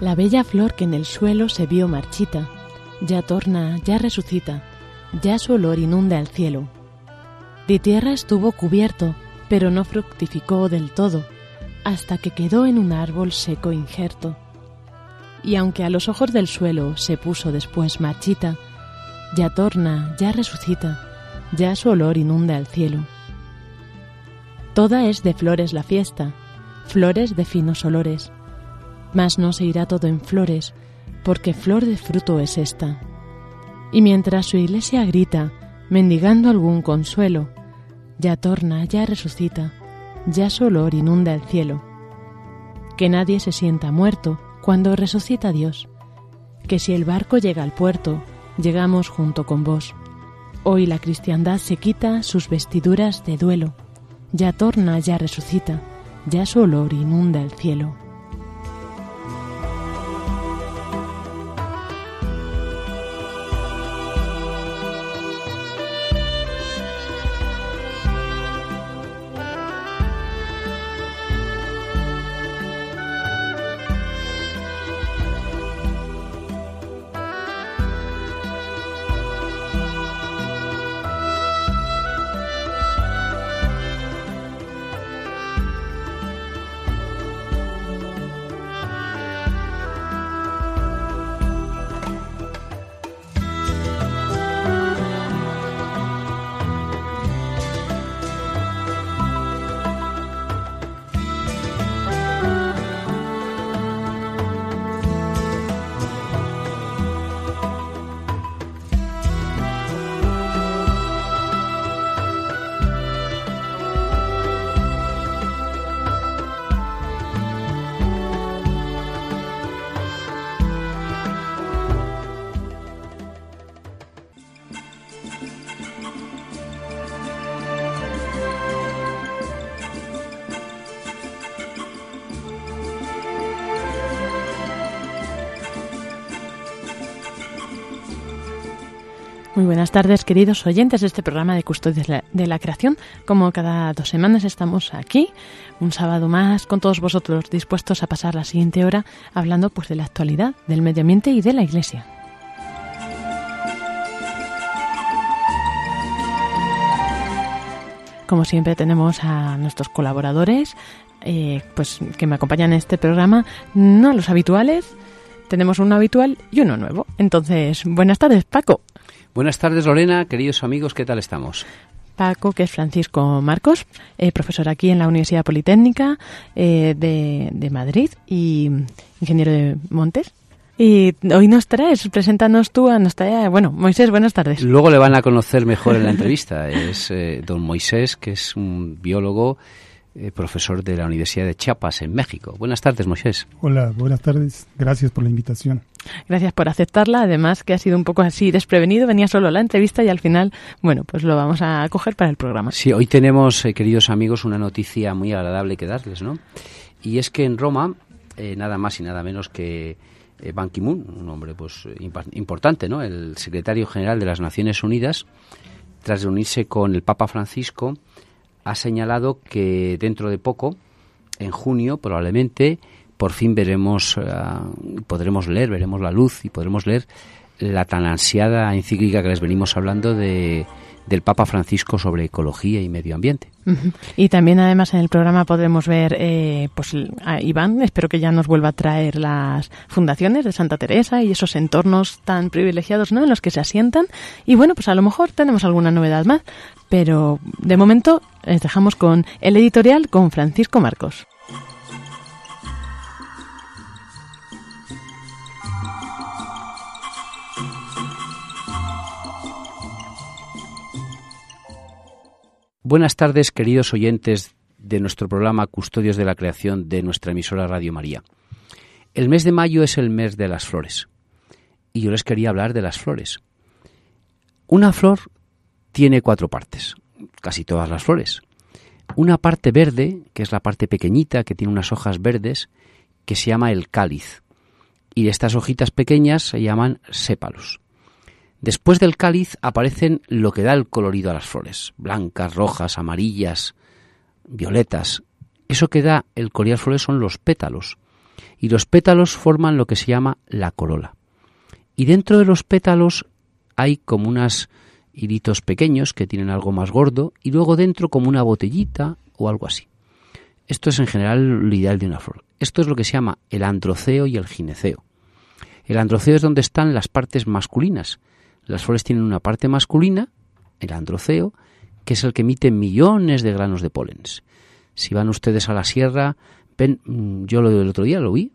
La bella flor que en el suelo se vio marchita, ya torna, ya resucita, ya su olor inunda el cielo. De tierra estuvo cubierto, pero no fructificó del todo, hasta que quedó en un árbol seco injerto. Y aunque a los ojos del suelo se puso después marchita, ya torna, ya resucita, ya su olor inunda el cielo. Toda es de flores la fiesta, flores de finos olores, mas no se irá todo en flores, porque flor de fruto es esta. Y mientras su iglesia grita, mendigando algún consuelo, ya torna, ya resucita, ya su olor inunda el cielo. Que nadie se sienta muerto cuando resucita Dios, que si el barco llega al puerto, llegamos junto con vos. Hoy la cristiandad se quita sus vestiduras de duelo, ya torna, ya resucita, ya su olor inunda el cielo. Muy buenas tardes, queridos oyentes de este programa de Custodios de la Creación. Como cada dos semanas estamos aquí, un sábado más, con todos vosotros dispuestos a pasar la siguiente hora hablando pues de la actualidad, del medio ambiente y de la Iglesia. Como siempre tenemos a nuestros colaboradores, eh, pues que me acompañan en este programa, no los habituales, tenemos uno habitual y uno nuevo. Entonces, buenas tardes, Paco. Buenas tardes, Lorena. Queridos amigos, ¿qué tal estamos? Paco, que es Francisco Marcos, eh, profesor aquí en la Universidad Politécnica eh, de, Madrid y ingeniero de Montes. Y hoy nos traes, preséntanos tú a nuestra... Bueno, Moisés, buenas tardes. Luego le van a conocer mejor en la entrevista. Es eh, don Moisés, que es un biólogo eh, profesor de la Universidad de Chiapas en México. Buenas tardes, Moisés. Hola, buenas tardes. Gracias por la invitación. Gracias por aceptarla. Además, que ha sido un poco así desprevenido. Venía solo la entrevista y al final, bueno, pues lo vamos a coger para el programa. Sí, hoy tenemos, eh, queridos amigos, una noticia muy agradable que darles, ¿no? Y es que en Roma, eh, nada más y nada menos que eh, Ban Ki-moon, un hombre pues importante, ¿no? El secretario general de las Naciones Unidas, tras reunirse con el Papa Francisco, ha señalado que dentro de poco, en junio probablemente, por fin veremos, uh, podremos leer, veremos la luz y podremos leer la tan ansiada encíclica que les venimos hablando de del Papa Francisco sobre ecología y medio ambiente. Y también además en el programa podremos ver eh, pues a Iván, espero que ya nos vuelva a traer las fundaciones de Santa Teresa y esos entornos tan privilegiados ¿no? en los que se asientan. Y bueno, pues a lo mejor tenemos alguna novedad más, pero de momento les dejamos con el editorial con Francisco Marcos. Buenas tardes, queridos oyentes de nuestro programa Custodios de la Creación de nuestra emisora Radio María. El mes de mayo es el mes de las flores y yo les quería hablar de las flores. Una flor tiene cuatro partes, casi todas las flores. Una parte verde, que es la parte pequeñita, que tiene unas hojas verdes, que se llama el cáliz. Y estas hojitas pequeñas se llaman sépalos. Después del cáliz aparecen lo que da el colorido a las flores, blancas, rojas, amarillas, violetas. Eso que da el colorido a las flores son los pétalos, y los pétalos forman lo que se llama la corola. Y dentro de los pétalos hay como unos hilitos pequeños que tienen algo más gordo, y luego dentro como una botellita o algo así. Esto es en general lo ideal de una flor. Esto es lo que se llama el androceo y el gineceo. El androceo es donde están las partes masculinas, las flores tienen una parte masculina, el androceo, que es el que emite millones de granos de pólenes. Si van ustedes a la sierra, ven, mm, yo lo del otro día lo vi,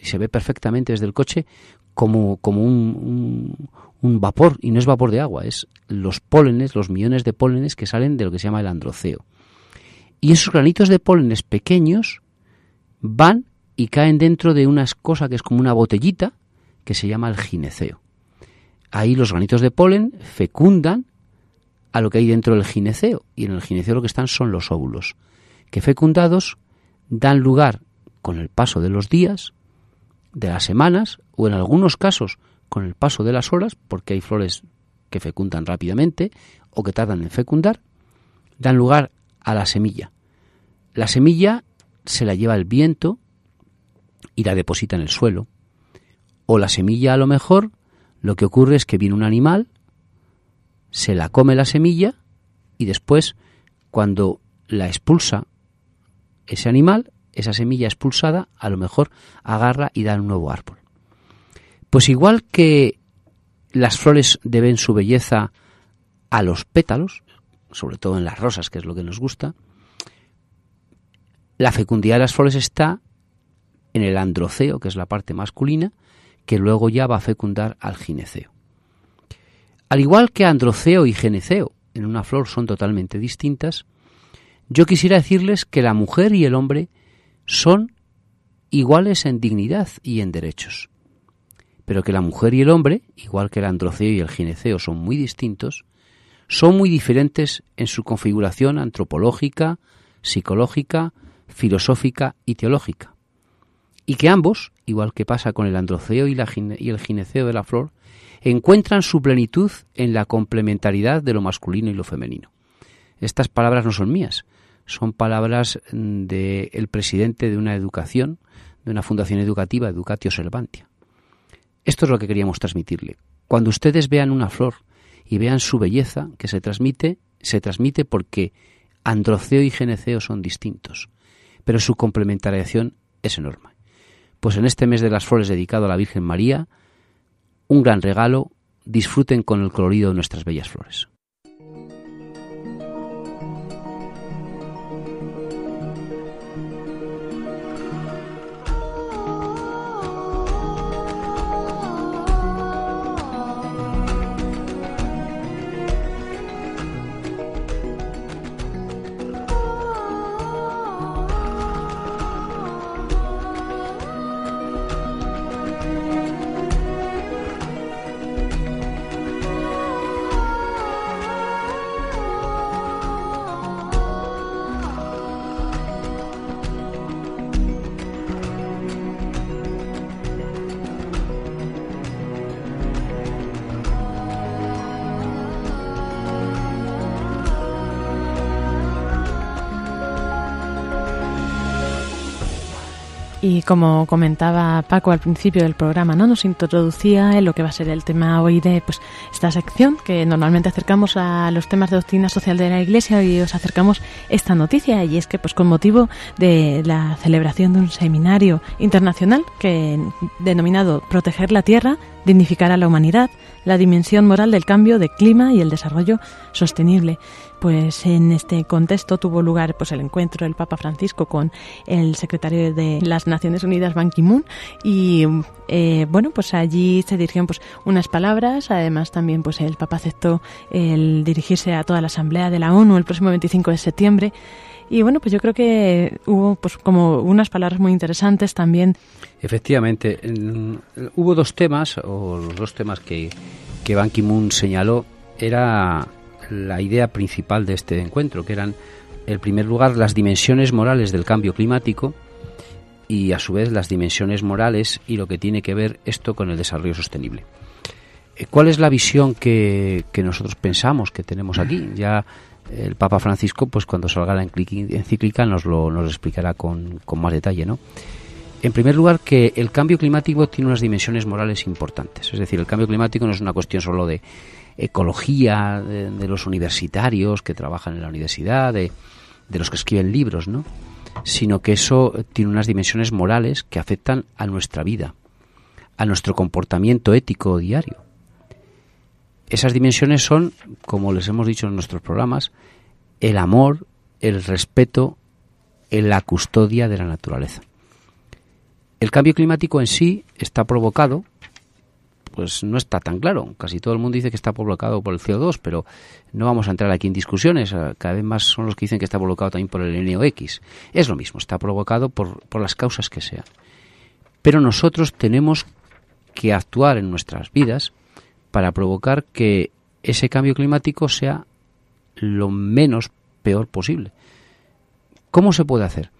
y se ve perfectamente desde el coche como, como un, un, vapor, y no es vapor de agua, es los pólenes, los millones de pólenes que salen de lo que se llama el androceo. Y esos granitos de pólenes pequeños van y caen dentro de una cosa que es como una botellita que se llama el gineceo ahí los granitos de polen fecundan a lo que hay dentro del gineceo. Y en el gineceo lo que están son los óvulos, que fecundados dan lugar con el paso de los días, de las semanas, o en algunos casos con el paso de las horas, porque hay flores que fecundan rápidamente o que tardan en fecundar, dan lugar a la semilla. La semilla se la lleva el viento y la deposita en el suelo. O la semilla a lo mejor lo que ocurre es que viene un animal, se la come la semilla y después, cuando la expulsa ese animal, esa semilla expulsada, a lo mejor agarra y da un nuevo árbol. Pues igual que las flores deben su belleza a los pétalos, sobre todo en las rosas, que es lo que nos gusta, la fecundidad de las flores está en el androceo, que es la parte masculina, que luego ya va a fecundar al gineceo. Al igual que androceo y gineceo en una flor son totalmente distintas, yo quisiera decirles que la mujer y el hombre son iguales en dignidad y en derechos, pero que la mujer y el hombre, igual que el androceo y el gineceo son muy distintos, son muy diferentes en su configuración antropológica, psicológica, filosófica y teológica, y que ambos igual que pasa con el androceo y, el gineceo de la flor, encuentran su plenitud en la complementariedad de lo masculino y lo femenino. Estas palabras no son mías, son palabras mm, del presidente de una educación, de una fundación educativa, Educatio Servantia. Esto es lo que queríamos transmitirle. Cuando ustedes vean una flor y vean su belleza que se transmite, se transmite porque androceo y gineceo son distintos, pero su complementarización es enorme pues en este mes de las flores dedicado a la Virgen María, un gran regalo, disfruten con el colorido de nuestras bellas flores. Y como comentaba Paco al principio del programa, ¿no? Nos introducía en lo que va a ser el tema hoy de pues esta sección que normalmente acercamos a los temas de doctrina social de la Iglesia y os acercamos esta noticia y es que pues con motivo de la celebración de un seminario internacional que denominado Proteger la Tierra, dignificar a la humanidad, la dimensión moral del cambio de clima y el desarrollo sostenible pues en este contexto tuvo lugar pues el encuentro del Papa Francisco con el secretario de las Naciones Unidas Ban Ki-moon y eh, bueno pues allí se dirigieron pues unas palabras. Además también pues el Papa aceptó el dirigirse a toda la Asamblea de la ONU el próximo 25 de septiembre. Y bueno pues yo creo que hubo pues como unas palabras muy interesantes también. Efectivamente hubo dos temas o los dos temas que que Ban Ki-moon señaló. Era la idea principal de este encuentro, que eran, en primer lugar, las dimensiones morales del cambio climático y, a su vez, las dimensiones morales y lo que tiene que ver esto con el desarrollo sostenible. Eh, ¿Cuál es la visión que, nosotros pensamos que tenemos aquí? Ya el Papa Francisco, pues cuando salga la encíclica, nos lo, nos explicará con, con más detalle, ¿no? En primer lugar, que el cambio climático tiene unas dimensiones morales importantes. Es decir, el cambio climático no es una cuestión solo de ecología de, los universitarios que trabajan en la universidad, de, de los que escriben libros, ¿no? sino que eso tiene unas dimensiones morales que afectan a nuestra vida, a nuestro comportamiento ético diario. Esas dimensiones son, como les hemos dicho en nuestros programas, el amor, el respeto, la custodia de la naturaleza. El cambio climático en sí está provocado pues no está tan claro. Casi todo el mundo dice que está provocado por el CO2, pero no vamos a entrar aquí en discusiones. Ah, cada vez más son los que dicen que está provocado también por el NOx. Es lo mismo, está provocado por, por las causas que sean. Pero nosotros tenemos que actuar en nuestras vidas para provocar que ese cambio climático sea lo menos peor posible. ¿Cómo se puede hacer?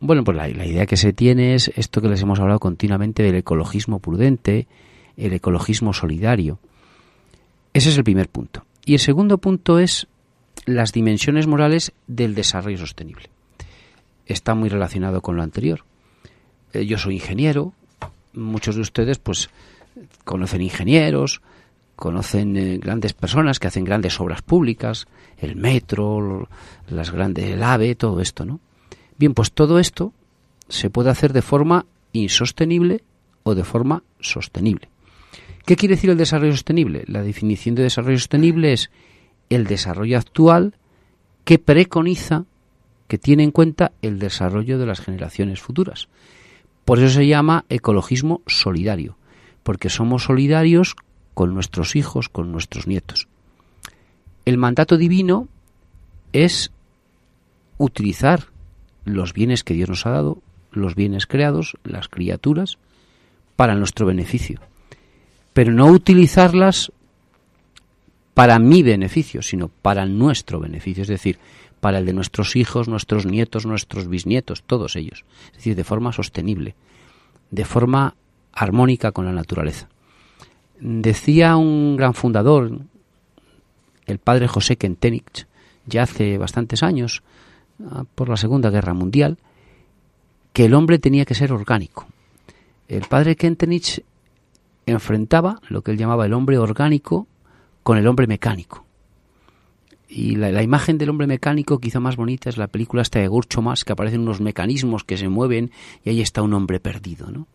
Bueno, pues la idea que se tiene es esto que les hemos hablado continuamente del ecologismo prudente, el ecologismo solidario. Ese es el primer punto. Y el segundo punto es las dimensiones morales del desarrollo sostenible. Está muy relacionado con lo anterior. Eh, yo soy ingeniero, muchos de ustedes pues conocen ingenieros, conocen eh, grandes personas que hacen grandes obras públicas, el metro, las grandes, el AVE, todo esto, ¿no? Bien, pues todo esto se puede hacer de forma insostenible o de forma sostenible. ¿Qué quiere decir el desarrollo sostenible? La definición de desarrollo sostenible es el desarrollo actual que preconiza, que tiene en cuenta el desarrollo de las generaciones futuras. Por eso se llama ecologismo solidario, porque somos solidarios con nuestros hijos, con nuestros nietos. El mandato divino es utilizar los bienes que Dios nos ha dado, los bienes creados, las criaturas, para nuestro beneficio pero no utilizarlas para mi beneficio, sino para nuestro beneficio, es decir, para el de nuestros hijos, nuestros nietos, nuestros bisnietos, todos ellos, es decir, de forma sostenible, de forma armónica con la naturaleza. Decía un gran fundador, el padre José Kentenich, ya hace bastantes años, ah, por la Segunda Guerra Mundial, que el hombre tenía que ser orgánico. El padre Kentenich enfrentaba lo que él llamaba el hombre orgánico con el hombre mecánico. Y la, imagen del hombre mecánico quizá más bonita es la película esta de Gurcho Más, que aparecen unos mecanismos que se mueven y ahí está un hombre perdido, ¿no?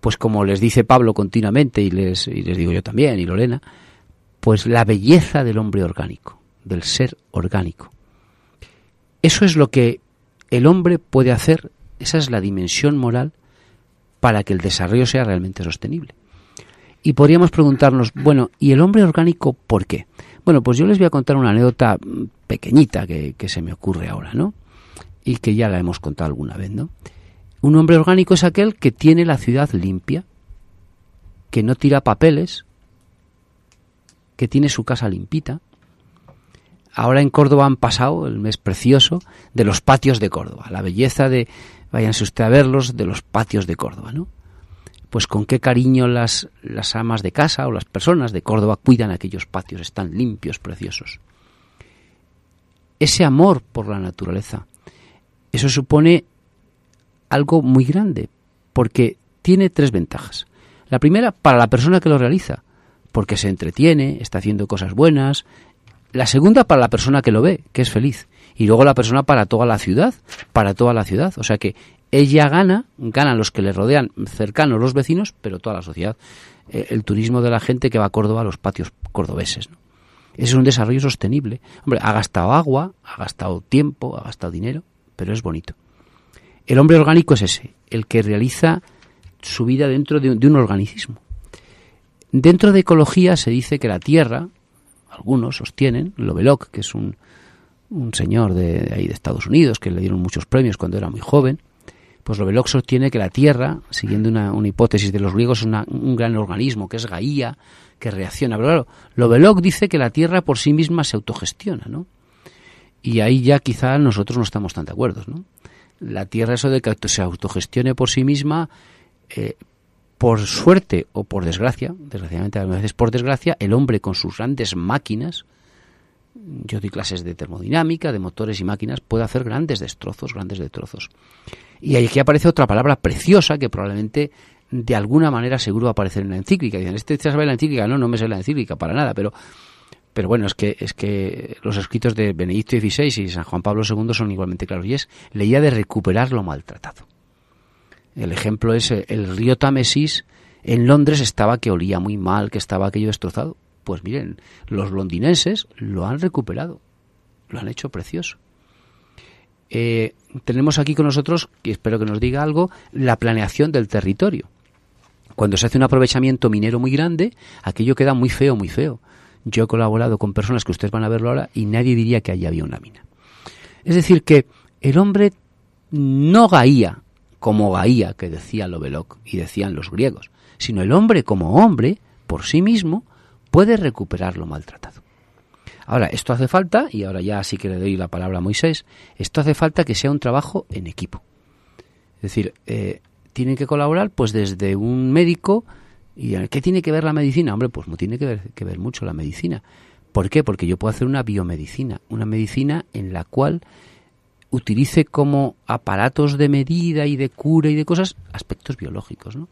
Pues como les dice Pablo continuamente y les, y les digo yo también y Lorena, pues la belleza del hombre orgánico, del ser orgánico. Eso es lo que el hombre puede hacer, esa es la dimensión moral para que el desarrollo sea realmente sostenible. Y podríamos preguntarnos, bueno, ¿y el hombre orgánico por qué? Bueno, pues yo les voy a contar una anécdota mm, pequeñita que, se me ocurre ahora, ¿no? Y que ya la hemos contado alguna vez, ¿no? Un hombre orgánico es aquel que tiene la ciudad limpia, que no tira papeles, que tiene su casa limpita. Ahora en Córdoba han pasado el mes precioso de los patios de Córdoba, la belleza de, váyanse usted a verlos, de los patios de Córdoba, ¿no? Pues con qué cariño las, las amas de casa o las personas de Córdoba cuidan aquellos patios, están limpios, preciosos. Ese amor por la naturaleza, eso supone algo muy grande, porque tiene tres ventajas. La primera, para la persona que lo realiza, porque se entretiene, está haciendo cosas buenas. La segunda, para la persona que lo ve, que es feliz. Y luego la persona para toda la ciudad, para toda la ciudad. O sea que ella gana, ganan los que le rodean cercanos, los vecinos, pero toda la sociedad. Eh, el turismo de la gente que va a Córdoba a los patios cordobeses. Ese es un desarrollo sostenible. Hombre, ha gastado agua, ha gastado tiempo, ha gastado dinero, pero es bonito. El hombre orgánico es ese, el que realiza su vida dentro de, un organicismo. Dentro de ecología se dice que la Tierra, algunos sostienen, Lovelock, que es un, un señor de, ahí de Estados Unidos, que le dieron muchos premios cuando era muy joven, pues Lovelock sostiene que la Tierra, siguiendo una, hipótesis de los griegos, es un gran organismo, que es Gaía, que reacciona. Pero claro, Lovelock dice que la Tierra por sí misma se autogestiona, ¿no? Y ahí ya quizá nosotros no estamos tan de acuerdo, ¿no? La Tierra, eso de que se autogestione por sí misma, eh, por suerte o por desgracia, desgraciadamente a veces por desgracia, el hombre con sus grandes máquinas, yo doy clases de termodinámica, de motores y máquinas, puede hacer grandes destrozos, grandes destrozos. Y aquí aparece otra palabra preciosa que probablemente de alguna manera seguro va a aparecer en la encíclica. Dicen, ¿este te sabe la encíclica? No, no me sé la encíclica para nada, pero pero bueno, es que, es que los escritos de Benedicto XVI y San Juan Pablo II son igualmente claros. Y es leía de recuperar lo maltratado. El ejemplo es eh, el río Támesis en Londres estaba que olía muy mal, que estaba aquello destrozado. Pues miren, los londinenses lo han recuperado, lo han hecho precioso. Eh, tenemos aquí con nosotros, y espero que nos diga algo, la planeación del territorio. Cuando se hace un aprovechamiento minero muy grande, aquello queda muy feo, muy feo. Yo he colaborado con personas que ustedes van a verlo ahora y nadie diría que allí había una mina. Es decir, que el hombre no gaía como gaía, que decía Lovelock y decían los griegos, sino el hombre como hombre, por sí mismo, puede recuperar lo maltratado. Ahora, esto hace falta, y ahora ya sí que le doy la palabra a Moisés, esto hace falta que sea un trabajo en equipo. Es decir, eh, tienen que colaborar pues desde un médico, ¿y qué tiene que ver la medicina? Hombre, pues no tiene que ver, que ver mucho la medicina. ¿Por qué? Porque yo puedo hacer una biomedicina, una medicina en la cual utilice como aparatos de medida y de cura y de cosas aspectos biológicos, ¿no?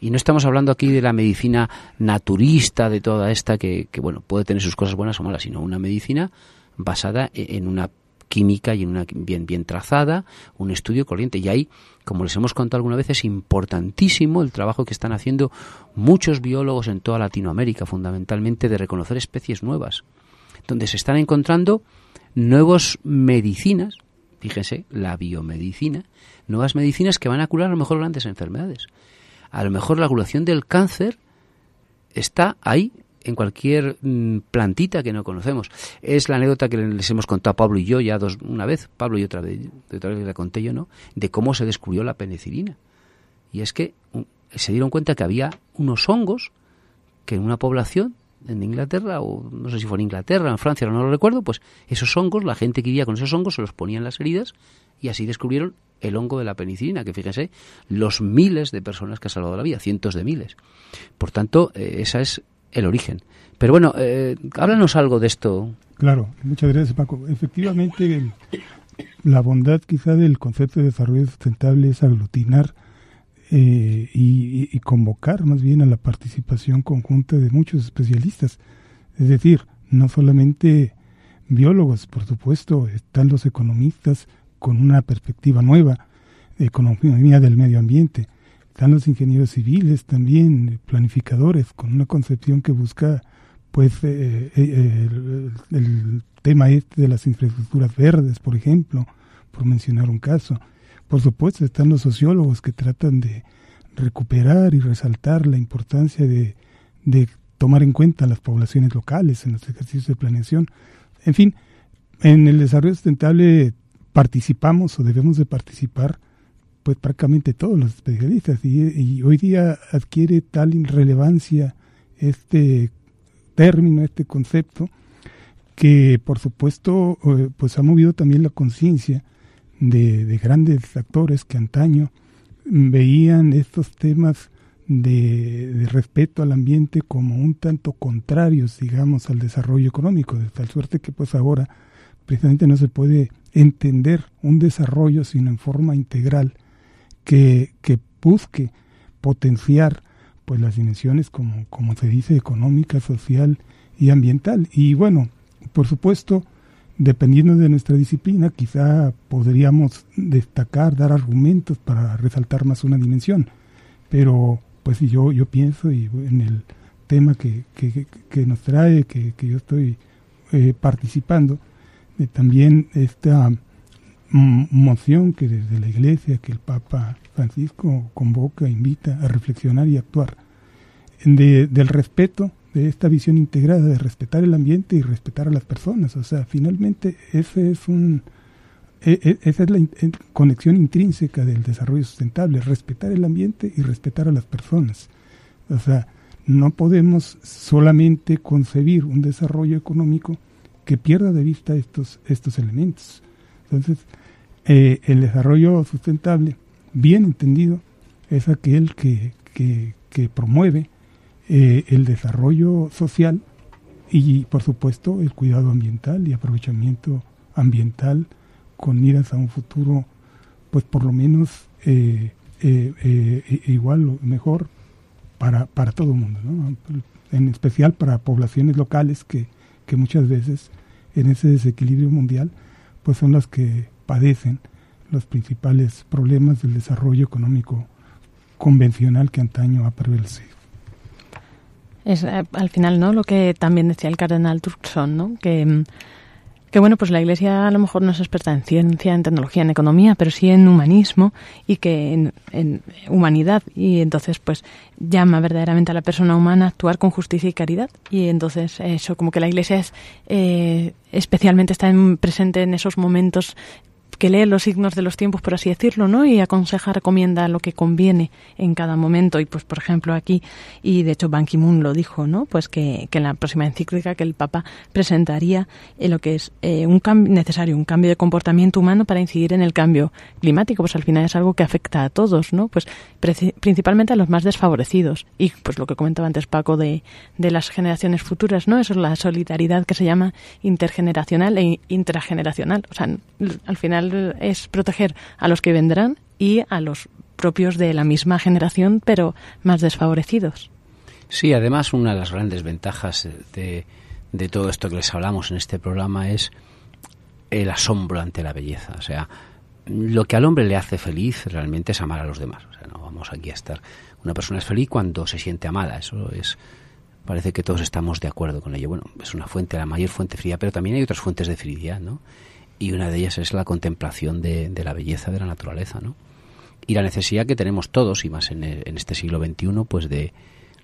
Y no estamos hablando aquí de la medicina naturista, de toda esta que, bueno, puede tener sus cosas buenas o malas, sino una medicina basada e, en una química y en una bien, bien trazada, un estudio corriente. Y ahí, como les hemos contado alguna vez, es importantísimo el trabajo que están haciendo muchos biólogos en toda Latinoamérica, fundamentalmente de reconocer especies nuevas, donde se están encontrando nuevas medicinas, fíjense, la biomedicina, nuevas medicinas que van a curar a lo mejor grandes enfermedades a lo mejor la curación del cáncer está ahí en cualquier mm, plantita que no conocemos. Es la anécdota que les hemos contado Pablo y yo ya dos, una vez, Pablo y otra vez, otra vez la conté yo, ¿no? De cómo se descubrió la penicilina. Y es que se dieron cuenta que había unos hongos que en una población en Inglaterra, o no sé si fue en Inglaterra, en Francia, no lo recuerdo, pues esos hongos, la gente que vivía con esos hongos se los ponía en las heridas y así descubrieron el hongo de la penicilina, que fíjense, los miles de personas que ha salvado la vida, cientos de miles. Por tanto, eh, esa es el origen. Pero bueno, eh, háblanos algo de esto. Claro, muchas gracias Paco. Efectivamente, la bondad quizá del concepto de desarrollo sustentable es aglutinar eh, y, convocar más bien a la participación conjunta de muchos especialistas. Es decir, no solamente biólogos, por supuesto, están los economistas, con una perspectiva nueva de economía del medio ambiente. Están los ingenieros civiles también, planificadores, con una concepción que busca pues eh, eh, el, tema este de las infraestructuras verdes, por ejemplo, por mencionar un caso. Por supuesto están los sociólogos que tratan de recuperar y resaltar la importancia de, de tomar en cuenta las poblaciones locales en los ejercicios de planeación. En fin, en el desarrollo sustentable participamos o debemos de participar pues prácticamente todos los especialistas. Y, hoy día adquiere tal relevancia este término, este concepto, que por supuesto eh, pues ha movido también la conciencia de, grandes actores que antaño veían estos temas de, de, respeto al ambiente como un tanto contrarios, digamos, al desarrollo económico, de tal suerte que pues ahora precisamente no se puede entender un desarrollo sino en forma integral que, que busque potenciar pues las dimensiones como, como se dice económica, social y ambiental. Y bueno, por supuesto, dependiendo de nuestra disciplina, quizá podríamos destacar, dar argumentos para resaltar más una dimensión. Pero pues yo, yo pienso y en el tema que, que, nos trae, que, yo estoy eh, participando, también esta moción que desde la Iglesia, que el Papa Francisco convoca, invita a reflexionar y actuar, de, del respeto, de esta visión integrada, de respetar el ambiente y respetar a las personas. O sea, finalmente ese es un, e, e, esa es la conexión intrínseca del desarrollo sustentable, respetar el ambiente y respetar a las personas. O sea, no podemos solamente concebir un desarrollo económico que pierda de vista estos, estos elementos. Entonces, eh, el desarrollo sustentable, bien entendido, es aquel que, que, promueve eh, el desarrollo social y, por supuesto, el cuidado ambiental y aprovechamiento ambiental con miras a un futuro, pues por lo menos eh, igual o mejor para, para todo el mundo, ¿no? en especial para poblaciones locales que, que muchas veces en ese desequilibrio mundial pues son las que padecen los principales problemas del desarrollo económico convencional que antaño ha prevalecido. Es eh, al final, ¿no? Lo que también decía el cardenal Turkson, ¿no? Que mm, que bueno, pues la Iglesia a lo mejor no es experta en ciencia, en tecnología, en economía, pero sí en humanismo y que en, humanidad. Y entonces, pues llama verdaderamente a la persona humana a actuar con justicia y caridad. Y entonces, eso, como que la Iglesia es eh, especialmente está presente en esos momentos que lee los signos de los tiempos, por así decirlo, ¿no? Y aconseja, recomienda lo que conviene en cada momento. Y pues, por ejemplo, aquí, y de hecho Ban Ki-moon lo dijo, ¿no? Pues que, que, en la próxima encíclica que el Papa presentaría eh, lo que es eh, un cambio necesario, un cambio de comportamiento humano para incidir en el cambio climático. Pues al final es algo que afecta a todos, ¿no? Pues principalmente a los más desfavorecidos. Y pues lo que comentaba antes Paco de, de las generaciones futuras, ¿no? Eso es la solidaridad que se llama intergeneracional e intrageneracional. O sea, al final es proteger a los que vendrán y a los propios de la misma generación, pero más desfavorecidos. Sí, además una de las grandes ventajas de, de todo esto que les hablamos en este programa es el asombro ante la belleza. O sea, lo que al hombre le hace feliz realmente es amar a los demás. O sea, no vamos aquí a estar. Una persona es feliz cuando se siente amada. Eso es. Parece que todos estamos de acuerdo con ello. Bueno, es una fuente, la mayor fuente fría, pero también hay otras fuentes de felicidad, ¿no? Y una de ellas es la contemplación de, la belleza de la naturaleza, ¿no? Y la necesidad que tenemos todos, y más en, este siglo XXI, pues de,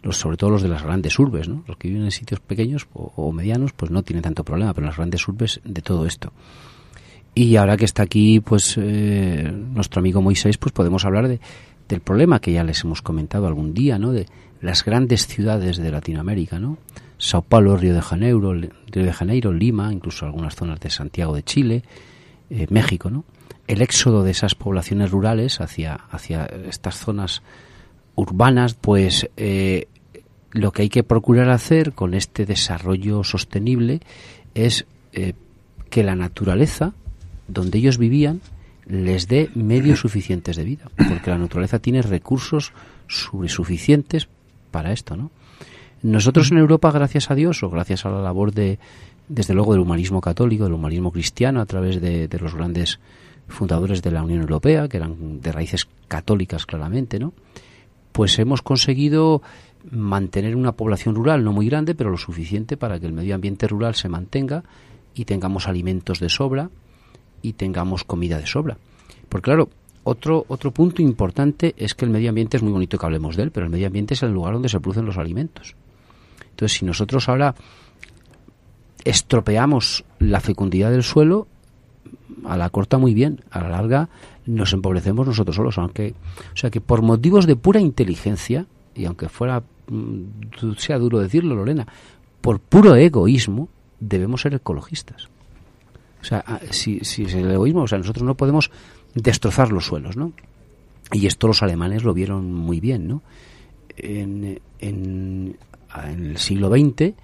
los, sobre todo los de las grandes urbes, ¿no? Los que viven en sitios pequeños o, medianos, pues no tienen tanto problema, pero las grandes urbes de todo esto. Y ahora que está aquí, pues eh, nuestro amigo Moisés, pues podemos hablar de, del problema que ya les hemos comentado algún día, ¿no? De las grandes ciudades de Latinoamérica, ¿no? Sao Paulo, Río de Janeiro, de Janeiro, Lima, incluso algunas zonas de Santiago de Chile, eh, México, ¿no? El éxodo de esas poblaciones rurales hacia, hacia estas zonas urbanas, pues eh, lo que hay que procurar hacer con este desarrollo sostenible es eh, que la naturaleza, donde ellos vivían, les dé medios suficientes de vida, porque la naturaleza tiene recursos suficientes para esto, ¿no? Nosotros en Europa, gracias a Dios, o gracias a la labor de, desde luego, del humanismo católico, del humanismo cristiano, a través de, los grandes fundadores de la Unión Europea, que eran de raíces católicas claramente, ¿no? Pues hemos conseguido mantener una población rural no muy grande, pero lo suficiente para que el medio ambiente rural se mantenga y tengamos alimentos de sobra y tengamos comida de sobra. Porque claro, otro, otro punto importante es que el medio ambiente es muy bonito que hablemos de él, pero el medio ambiente es el lugar donde se producen los alimentos. Entonces, si nosotros ahora estropeamos la fecundidad del suelo, a la corta muy bien, a la larga nos empobrecemos nosotros solos, aunque, o sea que por motivos de pura inteligencia, y aunque fuera mm, sea duro decirlo, Lorena, por puro egoísmo debemos ser ecologistas. O sea, ah, si, si es el egoísmo, o sea, nosotros no podemos destrozar los suelos, ¿no? Y esto los alemanes lo vieron muy bien, ¿no? En, en, el siglo XX,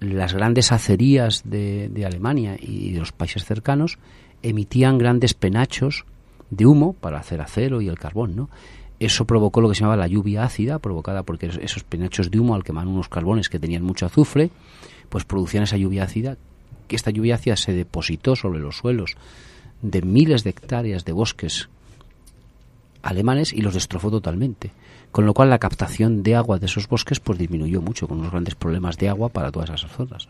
las grandes acerías de, Alemania y de los países cercanos emitían grandes penachos de humo para hacer acero y el carbón, ¿no? Eso provocó lo que se llamaba la lluvia ácida, provocada porque esos penachos de humo al quemar unos carbones que tenían mucho azufre, pues producían esa lluvia ácida, que esta lluvia ácida se depositó sobre los suelos de miles de hectáreas de bosques alemanes y los destrozó totalmente. Con lo cual la captación de agua de esos bosques pues disminuyó mucho, con unos grandes problemas de agua para todas esas zonas.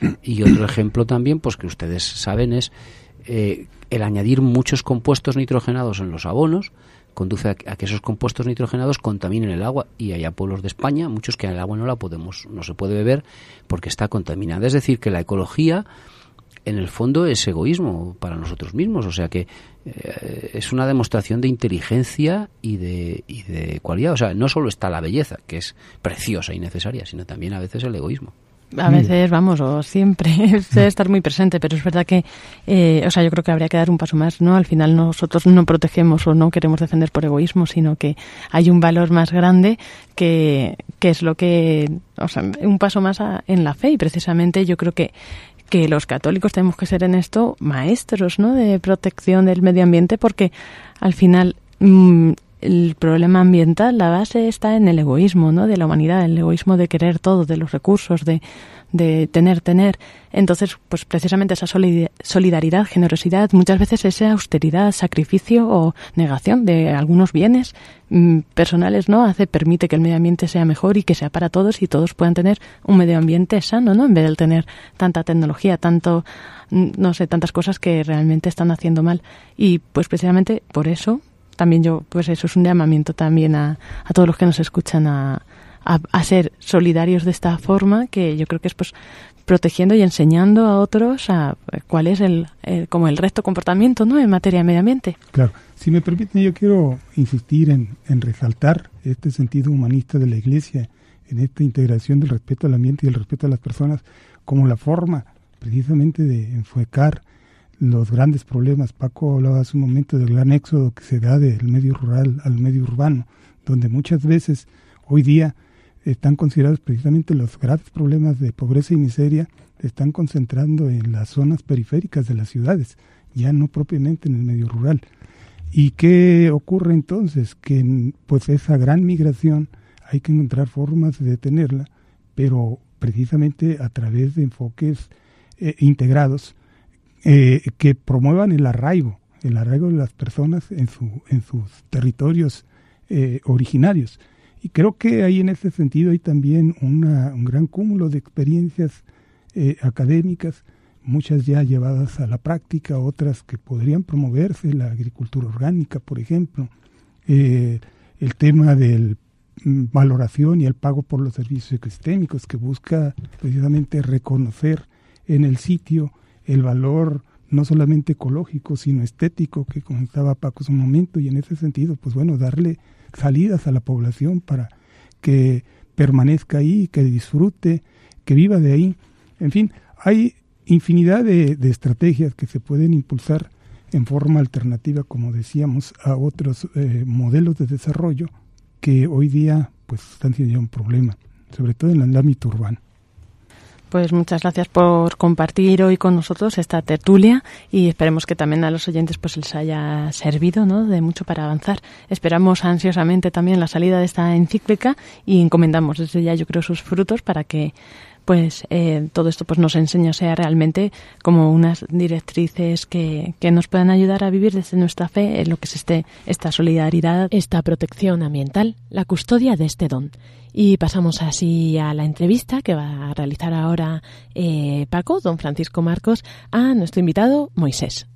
Y otro ejemplo también, pues que ustedes saben, es eh, el añadir muchos compuestos nitrogenados en los abonos, conduce a, que esos compuestos nitrogenados contaminen el agua y hay pueblos de España, muchos que el agua no la podemos, no se puede beber porque está contaminada. Es decir, que la ecología en el fondo es egoísmo para nosotros mismos, o sea que eh, es una demostración de inteligencia y de, y de cualidad. O sea, no solo está la belleza, que es preciosa y necesaria, sino también a veces el egoísmo. A veces, vamos, o siempre debe estar muy presente, pero es verdad que, eh, o sea, yo creo que habría que dar un paso más, ¿no? Al final nosotros no protegemos o no queremos defender por egoísmo, sino que hay un valor más grande que, que es lo que, o sea, un paso más en la fe y precisamente yo creo que que los católicos tenemos que ser en esto maestros, ¿no? De protección del medio ambiente porque al final mm, el problema ambiental, la base está en el egoísmo, ¿no? De la humanidad, el egoísmo de querer todo, de los recursos, de, de tener, tener. Entonces, pues precisamente esa solidaridad, generosidad, muchas veces esa austeridad, sacrificio o negación de algunos bienes mm, personales, ¿no? Hace, permite que el medio ambiente sea mejor y que sea para todos y todos puedan tener un medio ambiente sano, ¿no? En vez de tener tanta tecnología, tanto, mm, no sé, tantas cosas que realmente están haciendo mal. Y pues precisamente por eso también yo, pues eso es un llamamiento también a, a todos los que nos escuchan a, a, ser solidarios de esta forma, que yo creo que es pues protegiendo y enseñando a otros a cuál es el, como el resto comportamiento ¿no? en materia de medio ambiente. Claro, si me permiten, yo quiero insistir en, en resaltar este sentido humanista de la Iglesia, en esta integración del respeto al ambiente y el respeto a las personas como la forma precisamente de enfocar los grandes problemas. Paco hablaba hace un momento del gran éxodo que se da del medio rural al medio urbano, donde muchas veces hoy día están considerados precisamente los graves problemas de pobreza y miseria, están concentrando en las zonas periféricas de las ciudades, ya no propiamente en el medio rural. ¿Y qué ocurre entonces? Que pues esa gran migración hay que encontrar formas de detenerla, pero precisamente a través de enfoques eh, integrados eh, que promuevan el arraigo, el arraigo de las personas en, su, en sus territorios eh, originarios. Y creo que ahí en ese sentido hay también una, un gran cúmulo de experiencias eh, académicas, muchas ya llevadas a la práctica, otras que podrían promoverse, la agricultura orgánica, por ejemplo, el tema de mm, valoración y el pago por los servicios ecosistémicos, que busca precisamente reconocer en el sitio el valor no solamente ecológico, sino estético que comentaba Paco hace un momento, y en ese sentido, pues bueno, darle salidas a la población para que permanezca ahí, que disfrute, que viva de ahí. En fin, hay infinidad de, estrategias que se pueden impulsar en forma alternativa, como decíamos, a otros eh, modelos de desarrollo que hoy día pues están siendo un problema, sobre todo en el ámbito urbano. Pues muchas gracias por compartir hoy con nosotros esta tertulia y esperemos que también a los oyentes pues les haya servido ¿no? de mucho para avanzar. Esperamos ansiosamente también la salida de esta encíclica y encomendamos desde ya yo creo sus frutos para que pues eh, todo esto pues nos enseña sea realmente como unas directrices que, que nos puedan ayudar a vivir desde nuestra fe en lo que es este, esta solidaridad, esta protección ambiental, la custodia de este don. Y pasamos así a la entrevista que va a realizar ahora eh, Paco, don Francisco Marcos, a nuestro invitado Moisés.